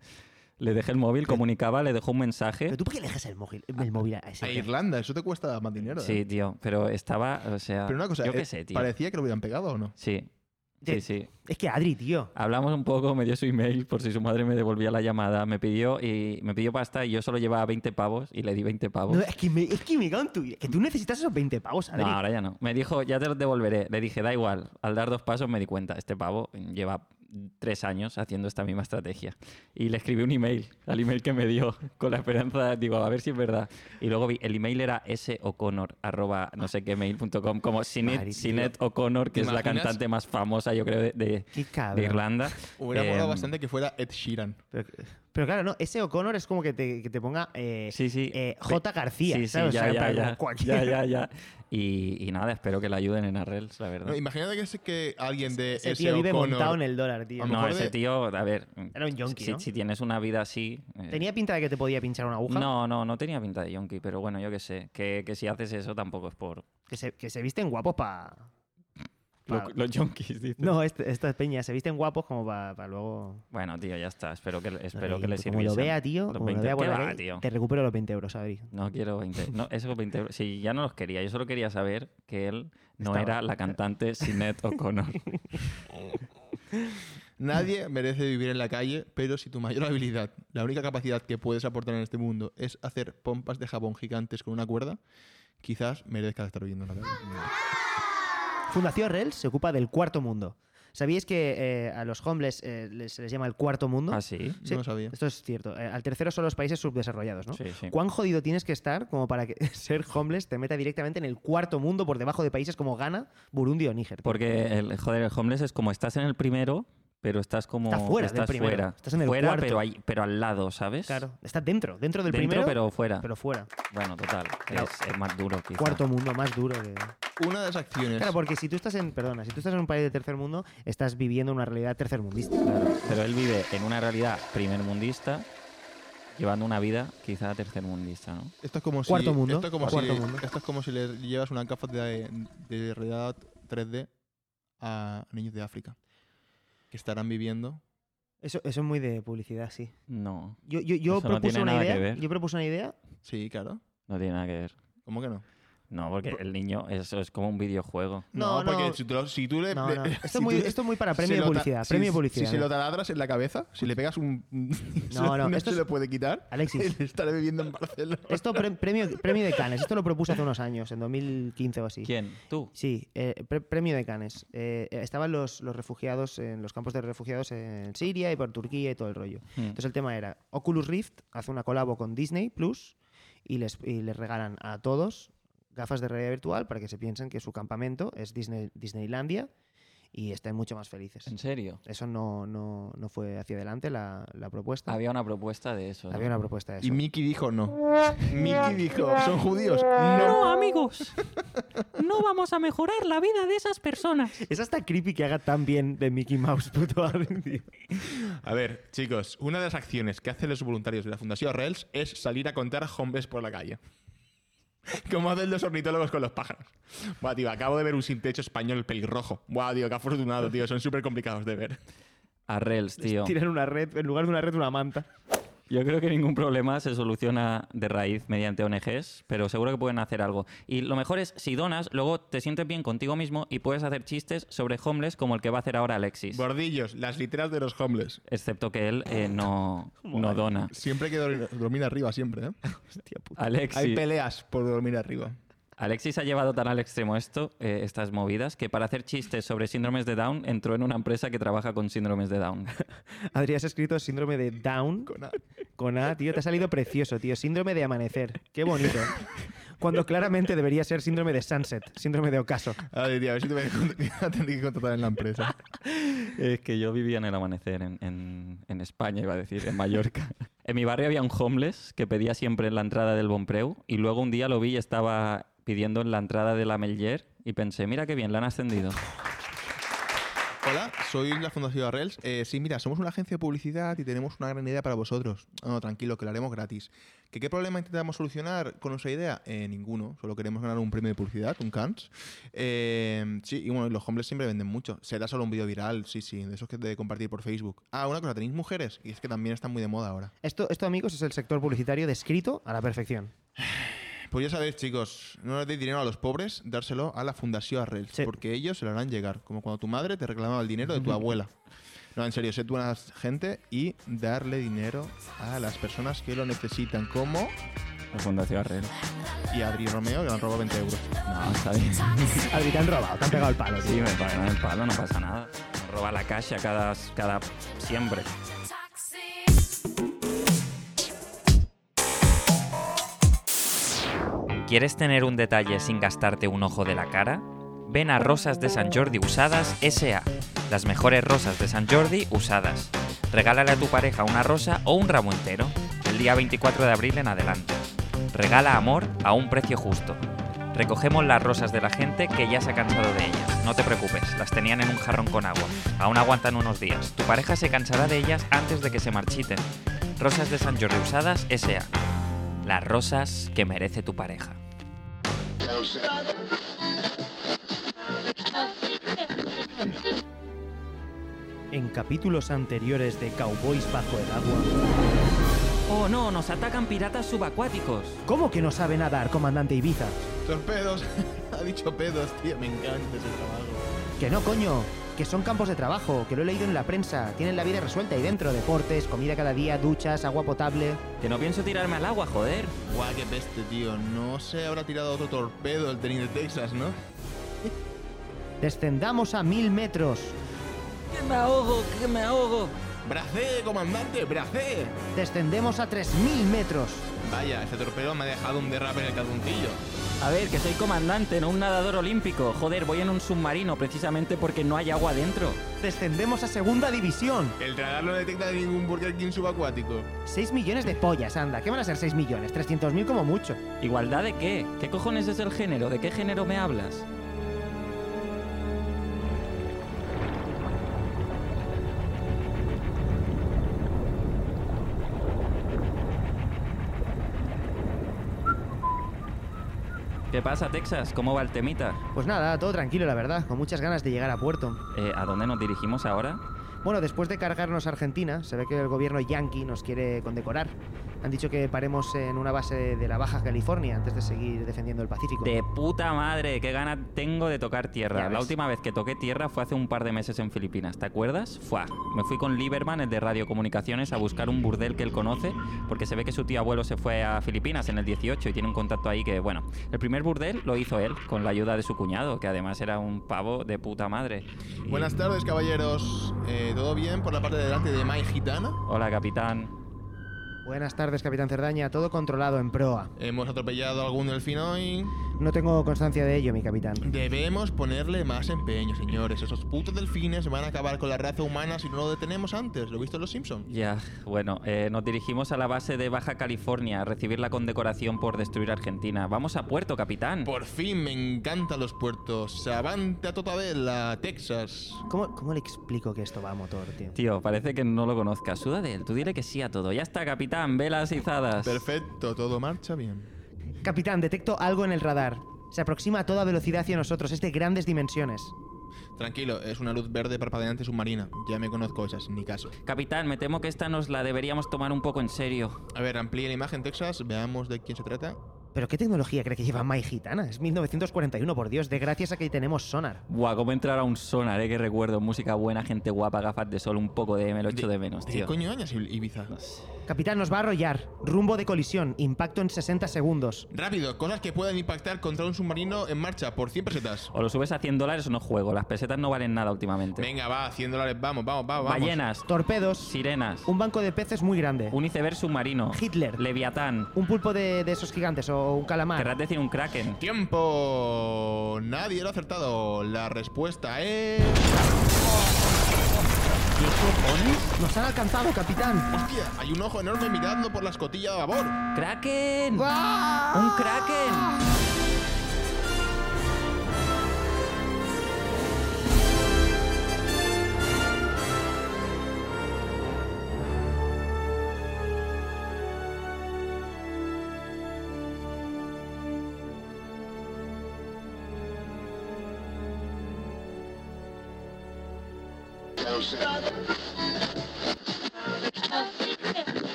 Le dejé el móvil, comunicaba, le dejó un mensaje. ¿Pero tú por qué le dejas el móvil, el móvil a ese? A Irlanda, eso te cuesta más dinero. ¿eh? Sí, tío, pero estaba, o sea, Pero una cosa, yo qué eh, sé, tío. ¿parecía que lo hubieran pegado o no? Sí, sí, sí. Es que Adri, tío. Hablamos un poco, me dio su email por si su madre me devolvía la llamada. Me pidió y me pidió pasta y yo solo llevaba 20 pavos y le di 20 pavos. No, es que me, es que me cago en tu. Que tú necesitas esos 20 pavos, Adri. No, ahora ya no. Me dijo, ya te los devolveré. Le dije, da igual. Al dar dos pasos me di cuenta, este pavo lleva tres años haciendo esta misma estrategia. Y le escribí un email al email que me dio con la esperanza, digo, a ver si es verdad. Y luego vi, el email era s'oconnor, arroba no sé qué mail.com, como tío. Sinead O'Connor, que ¿Te es la cantante más famosa, yo creo, de, de- de Irlanda. Hubiera Eh, molado bastante que fuera Ed Sheeran. Pero, Pero claro, no, ese O'Connor es como que te, que te ponga eh, Sí, sí. eh, J. García, Sí, ya, sea, ya, ya, ya, ya, ya. Y, y nada, espero que le ayuden en Arrels, la verdad. No, imagínate que, es que alguien de Ese ese tío vive O'Connor- montado en el dólar, tío. No, ese de- tío, a ver. Era un yonki, si, ¿no? si tienes una vida así. eh, ¿Tenía pinta de que te podía pinchar una aguja? No, no, no tenía pinta de yonki, pero bueno, yo qué sé. Que, que si haces eso tampoco es por. Que se, que se visten guapos para... Los yonkis, dices. No, este- estas peñas se visten guapos como para luego... Bueno, tío, ya está. Espero que, espero que le tú sirviesen. Como lo vea, tío, los como lo 20 vea te recupero los 20 euros, Adri. No quiero 20. No, esos 20 euros. Si ya no los quería, yo solo quería saber que él no Estaba. era la cantante Sinead O'Connor. Nadie merece vivir en la calle, pero si tu mayor habilidad, la única capacidad que puedes aportar en este mundo es hacer pompas de jabón gigantes con una cuerda, quizás merezcas estar viviendo en la calle. Fundación Rels se ocupa del cuarto mundo. ¿Sabíais que eh, a los homeless eh, les, se les llama el cuarto mundo? ¿Ah, sí? Sí, No lo sabía. Esto es cierto. Eh, al tercero son los países subdesarrollados, ¿no? Sí, sí. ¿Cuán jodido tienes que estar como para que ser homeless te meta directamente en el cuarto mundo por debajo de países como Ghana, Burundi o Níger? Porque, el, joder, el homeless es como estás en el primero, pero estás como. Estás fuera del estás primero. fuera. Estás en el Fuera, cuarto. pero, ahí, pero al lado, ¿sabes? Claro, estás dentro, dentro del Dentro, primero, pero fuera. pero fuera. Bueno, total. Claro. Es, es más duro, quizá. Cuarto mundo, más duro que... Una de las acciones. Claro, porque si tú estás en, perdona, si tú estás en un país de tercer mundo, estás viviendo una realidad tercermundista. Claro, pero él vive en una realidad primermundista, llevando una vida quizá tercermundista, ¿no? Esto es como si, Cuarto mundo, Esto es como, cuarto si, mundo. esto es como si le llevas una gafas de, de realidad 3D a niños de África que estarán viviendo. Eso, eso es muy de publicidad, sí. No, Yo, yo, yo Eso no propuse tiene una nada que idea. ver. Yo propuse una idea. Sí, claro. no tiene nada que ver. ¿Cómo que no? No, porque el niño, eso es como un videojuego. No, porque no. Si, tú, lo- si tú le. No, no. le- Esto, si muy, tú- esto es muy para se premio de publicidad. si- premio de Si, publicidad. se ¿no? lo taladras en la cabeza, si le pegas un. No, no, esto se es- lo puede quitar. Alexis. Él estará viviendo en Barcelona. Esto pre- premio, premio de Canes. Esto lo propuse hace unos años, en 2015 o así. ¿Quién? ¿Tú? Sí, eh, pre- premio de Canes. Eh, eh, estaban los, los refugiados en los campos de refugiados en Siria y por Turquía y todo el rollo. Hmm. Entonces el tema era, Oculus Rift hace una colabo con Disney Plus y les, y les regalan a todos gafas de realidad virtual para que se piensen que su campamento es Disney, Disneylandia y estén mucho más felices. ¿En serio? Eso no, no, no fue hacia adelante la, la propuesta. Había una propuesta de eso. ¿no? Había una propuesta de eso. Y Mickey dijo no. Mickey dijo, ¿son judíos? No, No. amigos. No vamos a mejorar la vida de esas personas. Es hasta creepy que haga tan bien de Mickey Mouse, puto Arden. A ver, chicos, una de las acciones que hacen los voluntarios de la Fundación Rels es salir a contar hombres por la calle. Como hacen los ornitólogos con los pájaros. Buah, tío, acabo de ver un sin techo español pelirrojo. Buah, tío, qué afortunado, tío. Son súper complicados de ver. A Rels, tío. Tiran una red, en lugar de una red, una manta. Yo creo que ningún problema se soluciona de raíz mediante ONGs, pero seguro que pueden hacer algo. Y lo mejor es, si donas, luego te sientes bien contigo mismo y puedes hacer chistes sobre homeless como el que va a hacer ahora Alexis. Bordillos, las literas de los homeless. Excepto que él eh, no, no dona. Siempre hay que dor- dormir arriba, siempre, ¿eh? Alexis, Hay peleas por dormir arriba. Alexis ha llevado tan al extremo esto, eh, estas movidas, que para hacer chistes sobre síndromes de Down entró en una empresa que trabaja con síndromes de Down. Adri, has escrito síndrome de Down Con A. con A, tío. Te ha salido precioso, tío. Síndrome de amanecer. Qué bonito. Cuando claramente debería ser síndrome de sunset, síndrome de ocaso. A ver, tío, a ver si te voy a cont- voy a tener que contratar en la empresa. Es que yo vivía en el amanecer en, en- en España, iba a decir, en Mallorca. En mi barrio había un homeless que pedía siempre en la entrada del Bonpreu y luego un día lo vi y estaba pidiendo en la entrada de la Mellier y pensé, mira qué bien, le han ascendido. Hola, soy la Fundación Arrels. Eh, sí, mira, somos una agencia de publicidad y tenemos una gran idea para vosotros. No, tranquilo, que lo haremos gratis. ¿Que ¿Qué problema intentamos solucionar con nuestra idea? Eh, ninguno. Solo queremos ganar un premio de publicidad, un CANS. Eh, sí, y bueno, los hombres siempre venden mucho. Será solo un vídeo viral, sí, sí, de esos que de compartir por Facebook. Ah, una cosa, ¿tenéis mujeres? Y es que también están muy de moda ahora. Esto, esto, amigos, es el sector publicitario descrito a la perfección. Pues ya sabéis, chicos, no les deis dinero a los pobres, dárselo a la Fundación Arrels, Sí. porque ellos se lo harán llegar, como cuando tu madre te reclamaba el dinero de tu abuela. No, en serio, sed buena gente y darle dinero a las personas que lo necesitan, como La Fundación Arrel. y a Adri Romeo, que le han robado 20 euros. No, está bien. Adri, te han robado, te han pegado el palo, tío. Sí, me pagan el palo, no pasa nada. Roba la caja cada, cada siempre. ¿Quieres tener un detalle sin gastarte un ojo de la cara? Ven a Rosas de San Jordi Usadas SA, las mejores rosas de San Jordi usadas. Regálale a tu pareja una rosa o un ramo entero, el día 24 de abril en adelante. Regala amor a un precio justo. Recogemos las rosas de la gente que ya se ha cansado de ellas. No te preocupes, las tenían en un jarrón con agua. Aún aguantan unos días. Tu pareja se cansará de ellas antes de que se marchiten. Rosas de San Jordi usadas S.A. Las rosas que merece tu pareja. En capítulos anteriores de Cowboys bajo el agua. Oh no, nos atacan piratas subacuáticos. ¿Cómo que no sabe nadar, comandante Ibiza? Torpedos. ha dicho pedos, tío. Me encanta ese trabajo. Que no, coño. Que son campos de trabajo, que lo he leído en la prensa. Tienen la vida resuelta ahí dentro. Deportes, comida cada día, duchas, agua potable. Que no pienso tirarme al agua, joder. Guau, qué peste, tío. No se habrá tirado otro torpedo el teniente Texas, ¿no? Descendamos a mil metros. Que me ahogo, que me ahogo. ¡Bracé, comandante! ¡Bracé! Descendemos a tres mil metros. Vaya, este torpedo me ha dejado un derrape en el calzoncillo. A ver, que soy comandante, no un nadador olímpico. Joder, voy en un submarino precisamente porque no hay agua dentro. Descendemos a segunda división. El radar no detecta ningún Burger King subacuático. 6 millones de pollas, anda. ¿Qué van a ser 6 millones? 300.000 como mucho. ¿Igualdad de qué? ¿Qué cojones es el género? ¿De qué género me hablas? ¿Qué pasa, Texas? ¿Cómo va el temita? Pues nada, todo tranquilo, la verdad. Con muchas ganas de llegar a puerto. Eh, ¿A dónde nos dirigimos ahora? Bueno, después de cargarnos a Argentina, se ve que el gobierno yankee nos quiere condecorar. Han dicho que paremos en una base de la Baja California antes de seguir defendiendo el Pacífico. De puta madre, qué gana tengo de tocar tierra. La última vez que toqué tierra fue hace un par de meses en Filipinas, ¿te acuerdas? Fua. Me fui con Lieberman, el de radiocomunicaciones, a buscar un burdel que él conoce, porque se ve que su tío abuelo se fue a Filipinas en el 18 y tiene un contacto ahí que, bueno, el primer burdel lo hizo él, con la ayuda de su cuñado, que además era un pavo de puta madre. Y- Buenas tardes, caballeros. Eh, ¿Todo bien por la parte de delante de Mai Gitana? Hola, capitán. Buenas tardes, capitán Cerdaña. Todo controlado en proa. Hemos atropellado a algún delfín hoy. No tengo constancia de ello, mi capitán. Debemos ponerle más empeño, señores. Esos putos delfines van a acabar con la raza humana si no lo detenemos antes. ¿Lo he visto en Los Simpsons? Ya, bueno, eh, nos dirigimos a la base de Baja California a recibir la condecoración por destruir Argentina. Vamos a puerto, capitán. Por fin me encantan los puertos. Avante a Totavella, Texas. ¿Cómo, ¿Cómo le explico que esto va a motor, tío? Tío, parece que no lo conozcas. Suda de él. Tú dile que sí a todo. Ya está, capitán. Velas izadas. Perfecto, todo marcha bien. Capitán, detecto algo en el radar. Se aproxima a toda velocidad hacia nosotros. Es de grandes dimensiones. Tranquilo, es una luz verde parpadeante submarina. Ya me conozco esas, ni caso. Capitán, me temo que esta nos la deberíamos tomar un poco en serio. A ver, amplíe la imagen, Texas. Veamos de quién se trata. ¿Pero qué tecnología cree que lleva Mai Gitana? Es 1941, por Dios. De gracias a que tenemos sonar. Buah, cómo entrar a un sonar, eh, que recuerdo. Música buena, gente guapa, gafas de sol, un poco de me lo echo de, menos, ¿De tío. qué coño años Ibiza? No sé. Capitán, nos va a arrollar. Rumbo de colisión. Impacto en 60 segundos. Rápido, cosas que puedan impactar contra un submarino en marcha por 100 pesetas. O lo subes a 100 dólares o no juego. Las pesetas no valen nada últimamente. Venga, va, 100 dólares, vamos, vamos, vamos. vamos. Ballenas, Torpedos. sirenas, Un banco de peces muy grande. un iceberg submarino, Hitler. leviatán. Un pulpo de, de esos gigantes o un calamar. Querrás decir un kraken. Tiempo. Nadie lo ha acertado. La respuesta es. ¿Qué cojones? Nos han alcanzado, capitán. ¡Hostia! Hay un ojo enorme mirando por la escotilla de babor. ¡Kraken! ¡Ah! ¡Un kraken!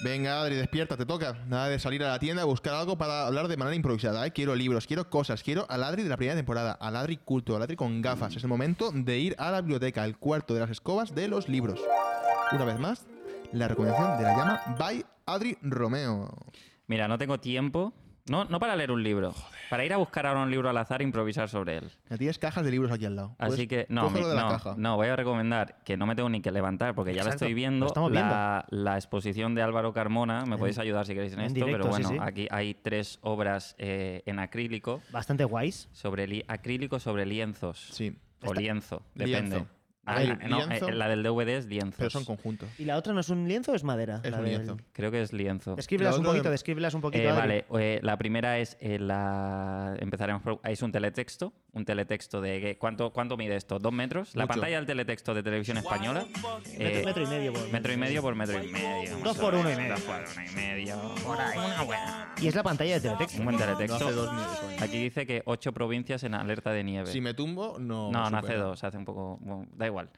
Venga, Adri, despierta, te toca. Nada de salir a la tienda a buscar algo para hablar de manera improvisada. Quiero libros, quiero cosas, quiero al Adri de la primera temporada, al Adri culto, al Adri con gafas. Es el momento de ir a la biblioteca, el cuarto de las escobas de los libros. Una vez más, la recomendación de la llama by Adri Romeo. Mira, no tengo tiempo No, no para leer un libro, para ir a buscar ahora un libro al azar e improvisar sobre él. Ya Tienes cajas de libros aquí al lado. Así que no, mi- no, no, voy a recomendar que no me tengo ni que levantar porque ya la estoy viendo. estamos La, la exposición de Álvaro Carmona, me podéis ayudar si queréis en, en esto, directo, pero bueno, sí. aquí hay tres obras eh, en acrílico Bastante guays. sobre li- acrílico sobre lienzos. Sí. O Está- lienzo, Lienzo. Ah, no, lienzo, eh, la del DVD es lienzos. Pero son conjuntos. ¿Y la otra no es un lienzo o es madera? Es La un del- lienzo. Creo que es lienzo. Descríbelas La un poquito, descríbelas un poquito. Eh, vale, eh, la primera es eh, la. Empezaremos por. Es un teletexto. Un teletexto de. ¿Cuánto, cuánto mide esto? ¿Dos metros? La pantalla del teletexto de televisión española. Metro, eh, metro y medio. por- metro y medio por metro y medio. Dos por uno y medio. Dos por uno y medio. Una buena. Y es la pantalla de teletexto. Un buen No teletexto. hace dos de. Aquí dice que ocho provincias en alerta de nieve. Si me tumbo, no. No, no hace dos, hace un poco. bueno, da igual igual.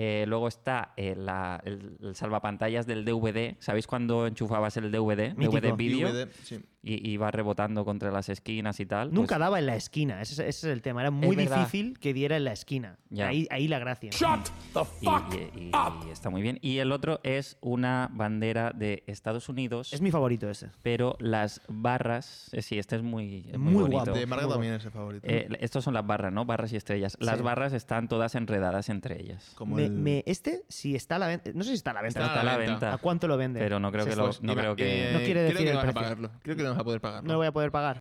Eh, luego está eh, la- el, el salvapantallas del DVD. ¿Sabéis cuando enchufabas el DVD? Mítico. DVD vídeo. DVD, sí. Y iba rebotando contra las esquinas y tal. Nunca pues- daba en la esquina, ese, ese es el tema. Era muy difícil que diera en la esquina. Ahí, ahí la gracia. y, y- y- y está muy bien. Y el otro es una bandera de Estados Unidos, Es mi favorito ese. pero las barras. eh, sí, este es muy, es Muy bonito. guapo. De Marga Muy también es el favorito. Eh, estos son las barras, ¿no? Barras y estrellas. Las Sí. barras están todas enredadas entre ellas. Como Me- el- me- este, si está a la venta. No sé si está a la venta. Está Está a la venta. ¿A cuánto lo vende? Pero no creo Se que lo, no creo que. eh, No quiere decir creo que no vas a pagarlo. Creo que no vas a poder pagarlo. No lo voy a poder pagar.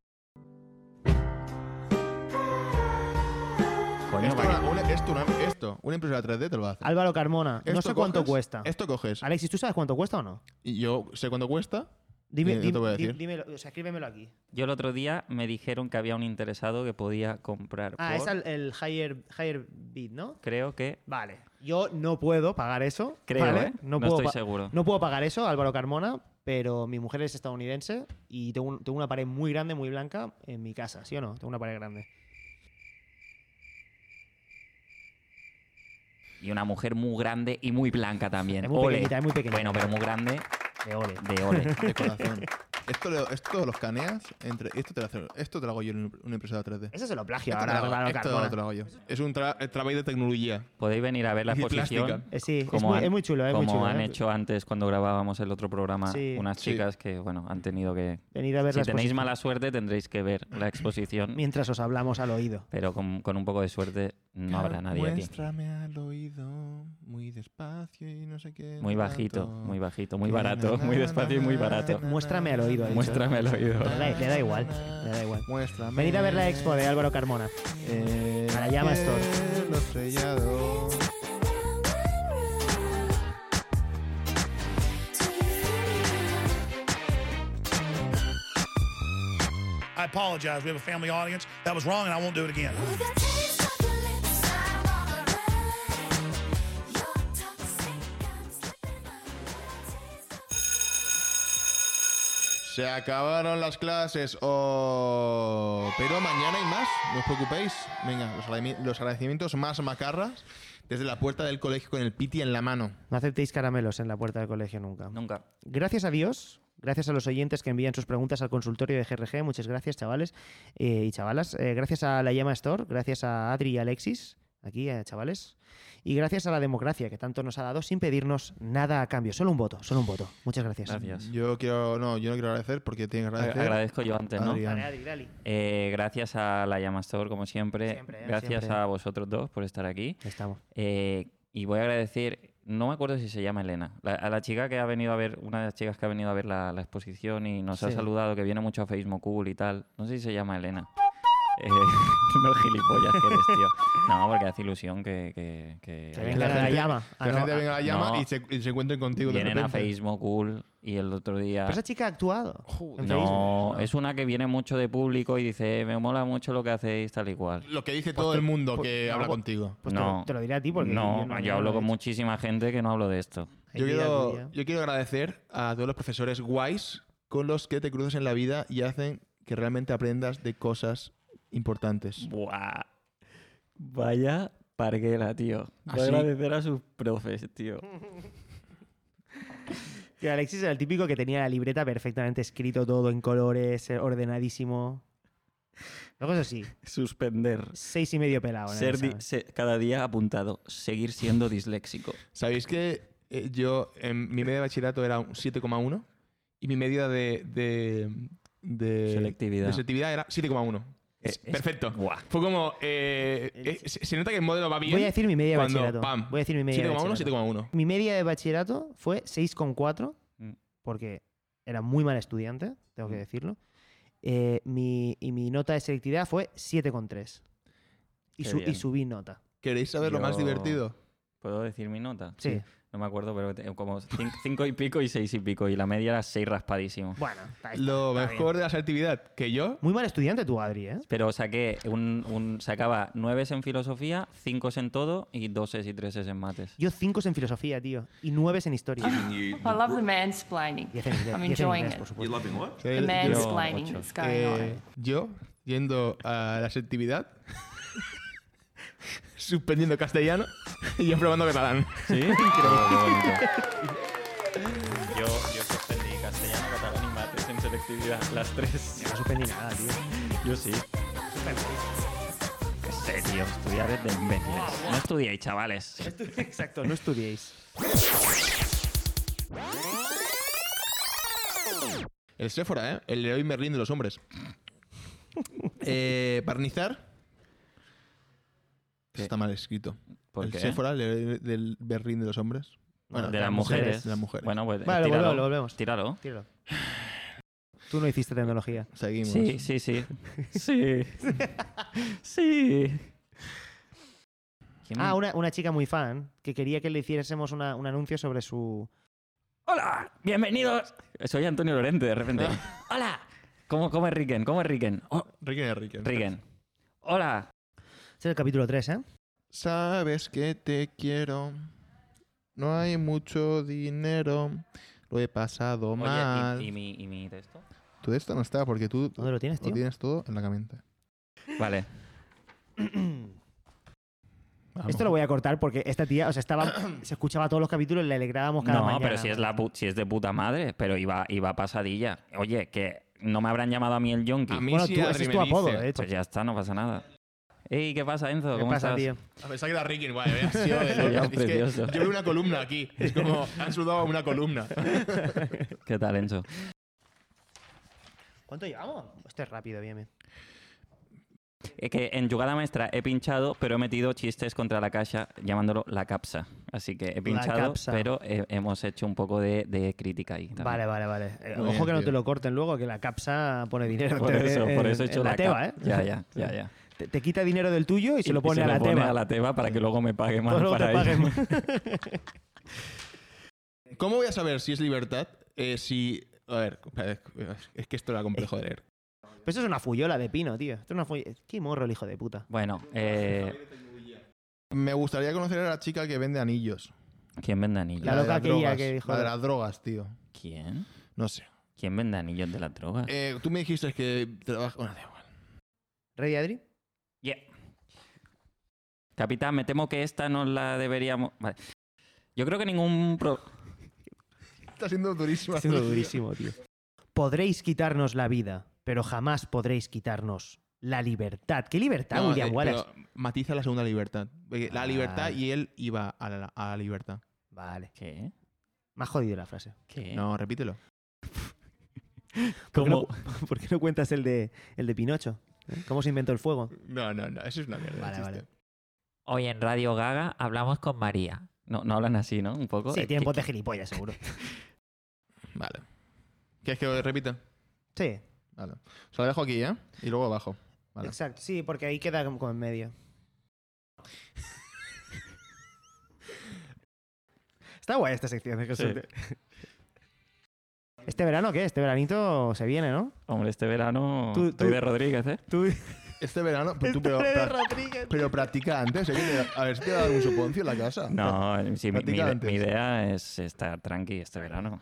Coño, esto, una, una- esto, una, esto, una impresora 3D te lo va a hacer. Álvaro Carmona, no sé cuánto coges, cuesta. Esto coges. Alexis, ¿tú sabes cuánto cuesta o no? Yo sé cuánto cuesta. Dime, Eh, no dim- te voy a di- decir. dímelo, o sea, escríbemelo aquí. Yo el otro día me dijeron que había un interesado que podía comprar. Ah, por- es el, el higher, higher bid, ¿no? Creo que. Vale. Yo no puedo pagar eso. Creo, ¿vale? ¿eh? No puedo estoy seguro. No puedo pagar eso, Álvaro Carmona, pero mi mujer es estadounidense y tengo, un- tengo una pared muy grande, muy blanca en mi casa, ¿sí o no? Tengo una pared grande. Y una mujer muy grande y muy blanca también. Es muy Ole. pequeñita, es muy pequeñita. Bueno, pero muy grande De ole. de ole. De corazón. esto, lo- esto lo escaneas. Entre, esto, te lo hace- esto te lo hago yo en una impresora 3D. Eso se lo plagio Esto, te ahora, lo, hago- Álvaro esto Carmona. te lo hago yo. Es un tra el trabajo de tecnología. Podéis venir a ver la Y exposición. plástica. Eh, sí, es Como muy, han- es muy chulo, es muy como chulo. han ¿eh? hecho antes cuando grabábamos el otro programa Sí. unas Sí. chicas que, bueno, han tenido que... Venid a ver Si la tenéis exposición mala suerte tendréis que ver la exposición, mientras os hablamos al oído. pero con, con un poco de suerte no habrá nadie aquí. Muéstrame al oído, muy despacio y no sé qué. Muy no bajito, muy bajito, muy barato, muy despacio y muy barato. Muéstrame al oído. Muéstrame el oído. Le da, le da igual, le da igual. Muéstrame. Venid a ver la expo de Álvaro Carmona. Eh, A la llama Store. cielo estrellado. I apologize. We have a family audience. That was wrong, and I won't do it again. Se acabaron las clases. Oh, pero mañana hay más, no os preocupéis. Venga, los agradecimientos más macarras desde la puerta del colegio con el piti en la mano. No aceptéis caramelos en la puerta del colegio nunca. Nunca. Gracias a Dios, gracias a los oyentes que envían sus preguntas al consultorio de GRG, muchas gracias chavales eh, y chavalas. Eh, gracias a la Llama Store, gracias a Adri y Alexis, aquí eh, chavales. Y gracias a la democracia que tanto nos ha dado sin pedirnos nada a cambio. Solo un voto, solo un voto. Muchas gracias. Gracias. Yo quiero, no, yo no quiero agradecer porque tiene que agradecer. Agradezco yo antes, ¿no? Adrián. Dale. Eh, gracias a la Llama Store, como siempre. Siempre, ¿eh? gracias Siempre. a vosotros dos por estar aquí. Estamos. Eh, y voy a agradecer, no me acuerdo si se llama Elena, la- a la chica que ha venido a ver, una de las chicas que ha venido a ver la, la exposición y nos ha saludado, que viene mucho a Facebook Cool y tal. No sé si se llama Elena. Eh, no gilipollas que eres, tío. No, porque hace ilusión que... que, que Que venga la llama. Que Ah, la no, gente venga a la llama no. y, se, y se encuentren contigo de Vienen a repente. Facebook Cool y el otro día... Pero esa chica ha actuado. No, es una que viene mucho de público y dice, me mola mucho lo que hacéis tal y cual. Lo que dice todo el mundo pues- que no, habla pues- contigo. Pues te no, lo- te lo diré a ti porque no, yo hablo con hecho. muchísima gente que no hablo de esto. Yo quiero, yo quiero agradecer a todos los profesores guays con los que te cruzas en la vida y hacen que realmente aprendas de cosas importantes. Buah. Vaya parguela, tío. Voy a Así- agradecer a sus profes, tío. Que Alexis era el típico que tenía la libreta perfectamente escrito todo en colores, eh, ordenadísimo. Luego eso sí, Suspender. seis y medio pelado. el Ser di- examen. se- cada día apuntado. Seguir siendo disléxico. ¿Sabéis que eh, yo en mi media de bachillerato era un 7,1 y mi media de, de de Selectividad. de selectividad era 7,1. Es perfecto. Buah. Fue como. eh, eh, se, se nota que el modelo va bien. Voy a decir mi media de cuando, bachillerato. pam, Voy a decir mi media de 7,1, bachillerato. 7,1. Mi media de bachillerato fue 6,4 Mm. porque era muy mal estudiante, tengo que Mm. decirlo. Eh, mi, y mi nota de selectividad fue 7,3. Y, su- y subí nota. ¿Queréis saber lo más divertido? ¿Puedo decir mi nota? Sí. No me acuerdo, pero como cin- cinco y pico y seis y pico. Y la media era seis raspadísimo. Bueno, está, está- Lo está bien. mejor de la selectividad que yo. Muy mal estudiante tú, Adri, ¿eh? Pero saqué un, un sacaba nueves en filosofía, cinco en todo y doses y treses en mates. Yo 5 en filosofía, tío. Y 9 en historia. I love the mansplaining. 10 en inglés, I'm 10 en enjoying it. por supuesto. que The mansplaining that's going eh, on. yo, yendo a la selectividad, suspendiendo castellano y yo probando catalán. ¿Sí? Yo, yo suspendí castellano, catalán y mates en selectividad, las tres. No suspendí nada, tío. Yo sí. Qué sé, tío, estudiar es de imbéciles. No estudiéis, chavales. Exacto, no estudiéis. El Sephora, ¿eh? El Leroy Merlin de los hombres. eh, barnizar. Está mal escrito. ¿Por el qué? Sephora, el del Berlín de los hombres. Bueno, de las mujeres. De las mujeres. Bueno, pues Vale, lo tíralo. volvemos, lo volvemos. Tíralo. Tíralo. Tú no hiciste tecnología. Seguimos. Sí, sí, sí. Sí. sí. ¿Quién Ah, una, una chica muy fan que quería que le hiciésemos una- un anuncio sobre su. ¡Hola! ¡Bienvenidos! Soy Antonio Lorente, de repente. ¡Hola! ¿Cómo, cómo es Riken? ¿Cómo es Riken? Oh, Riken es Riken. Riken. ¡Hola! Este es el capítulo 3, ¿eh? Sabes que te quiero. No hay mucho dinero. Lo he pasado mal. Oye, ¿y, y mi, ¿y mi texto? Tú esto no está porque tú ¿Dónde lo tienes, tío? lo tienes todo en la mente. Vale. Vamos. Esto lo voy a cortar porque esta tía, o sea, estaba, se escuchaba todos los capítulos y le alegrábamos cada No, mañana. pero si es, la si es de puta madre, pero iba, iba pasadilla. Oye, que no me habrán llamado a mí el yonki. A mí Bueno, sí, tú, ese es tu apodo, de hecho. Pues ya está, no pasa nada. Ey, ¿qué pasa, Enzo? ¿Qué ¿Cómo pasa, estás? tío? A pensar que era había sido de- Sería es que precioso. yo veo una columna aquí. Es como, han sudado una columna. ¿Qué tal, Enzo? ¿Cuánto llevamos? Este es rápido, bien, bien. Es que en jugada maestra he pinchado, pero he metido chistes contra la caja llamándolo la capsa. Así que he pinchado, capsa. pero he- hemos hecho un poco de, de crítica ahí. también. Vale, vale, vale. Eh, Muy Ojo bien, que no tío. te lo corten luego, que la capsa pone dinero. Por en- eso, por en- eso he hecho en la, la teba, cap- ¿eh? Ya, ya, ya, ya. Te, te quita dinero del tuyo y se lo Y pone a la pone teba. a la teba para que luego me pague más para ello. ¿Cómo voy a saber si es libertad? Eh, si. A ver, es que esto era complejo de leer. Pero eso es una fuyola de pino, tío. Esto es una fuyola. Qué morro el hijo de puta. Bueno, eh, Me gustaría conocer a la chica que vende anillos. ¿quién vende anillos? La de loca aquella drogas, que dijo- La de las drogas, tío. ¿Quién? No sé. ¿Quién vende anillos de las drogas? Eh, tú me dijiste que trabajas. Bueno, da igual. ¿Ready, Adri? Capitán, me temo que esta no la deberíamos. Vale. Yo creo que ningún. pro- Está siendo durísimo. Está siendo durísimo, tío. Podréis quitarnos la vida, pero jamás podréis quitarnos la libertad. ¿Qué libertad, No, William eh, Wallace? pero matiza la segunda libertad. Porque La Ah. libertad y él iba a la, a la libertad. Vale. ¿Qué? Me ha jodido la frase. ¿Qué? No, repítelo. ¿Por qué, no, por qué no cuentas el de, el de Pinocho? ¿Eh? ¿Cómo se inventó el fuego? No, no, no. Eso es una mierda. Vale, vale. Hoy en Radio Gaga hablamos con María. No, no hablan así, ¿no? Un poco. Sí, Eh, tienen ¿qué- voz de gilipollas, seguro. Vale. ¿Quieres que repita? Sí, Vale. O sea, lo dejo aquí, ¿eh? Y luego abajo. Vale. exacto. Sí, porque ahí queda como como en medio. Está guay esta sección. es que Sí. suerte. ¿Este verano qué? Este veranito se viene, ¿no? Hombre, este verano. Tú- estoy tú- de Rodríguez, ¿eh? Tú... Este verano, pero tú, pero, Este pra- pero practica antes, ¿eh? A ver si te va a dar un suponcio en la casa. No, sí, mi, mi- Practica antes. mi idea es estar tranqui este verano.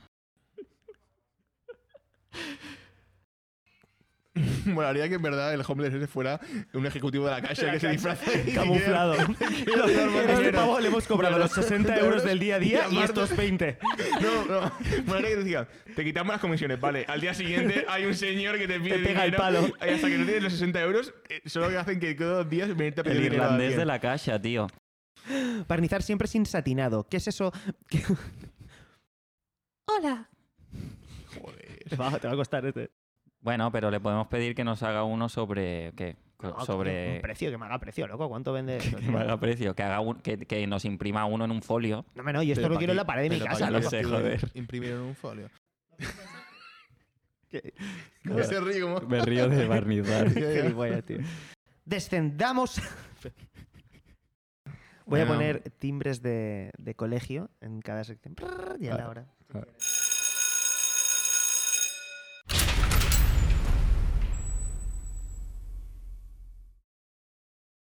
Molaría que en verdad el homeless ese fuera un ejecutivo de la caixa que se disfraza y- Camuflado. este pavo le hemos cobrado los 60 euros del día a día y estos 20. No, no. Molaría que te diga, te quitamos las comisiones, vale. Al día siguiente hay un señor que te pide Te pega el palo. y hasta que no tienes los 60 euros, eh, solo que hacen que todos los días venirte a pedir El irlandés de la caja, tío. Barnizar siempre sin satinado. ¿Qué es eso? ¿Qué- Hola. Joder. Te va, te va a costar este. Bueno, pero le podemos pedir que nos haga uno sobre. ¿Qué? No, sobre. Un precio, que me haga precio, loco. ¿Cuánto vende esto? que me haga precio, que, haga un- que, que nos imprima uno en un folio. No, no, yo esto Pero lo ¿pa' quiero en la pared de mi Pero ¿pa' casa, lo sé, imprimir- joder. Imprimir en un folio. ¿Qué? ¿Cómo se ríe? ¿Cómo? Me río de barnizar. Descendamos. Voy a poner timbres de, de colegio en cada sección. Y a la hora.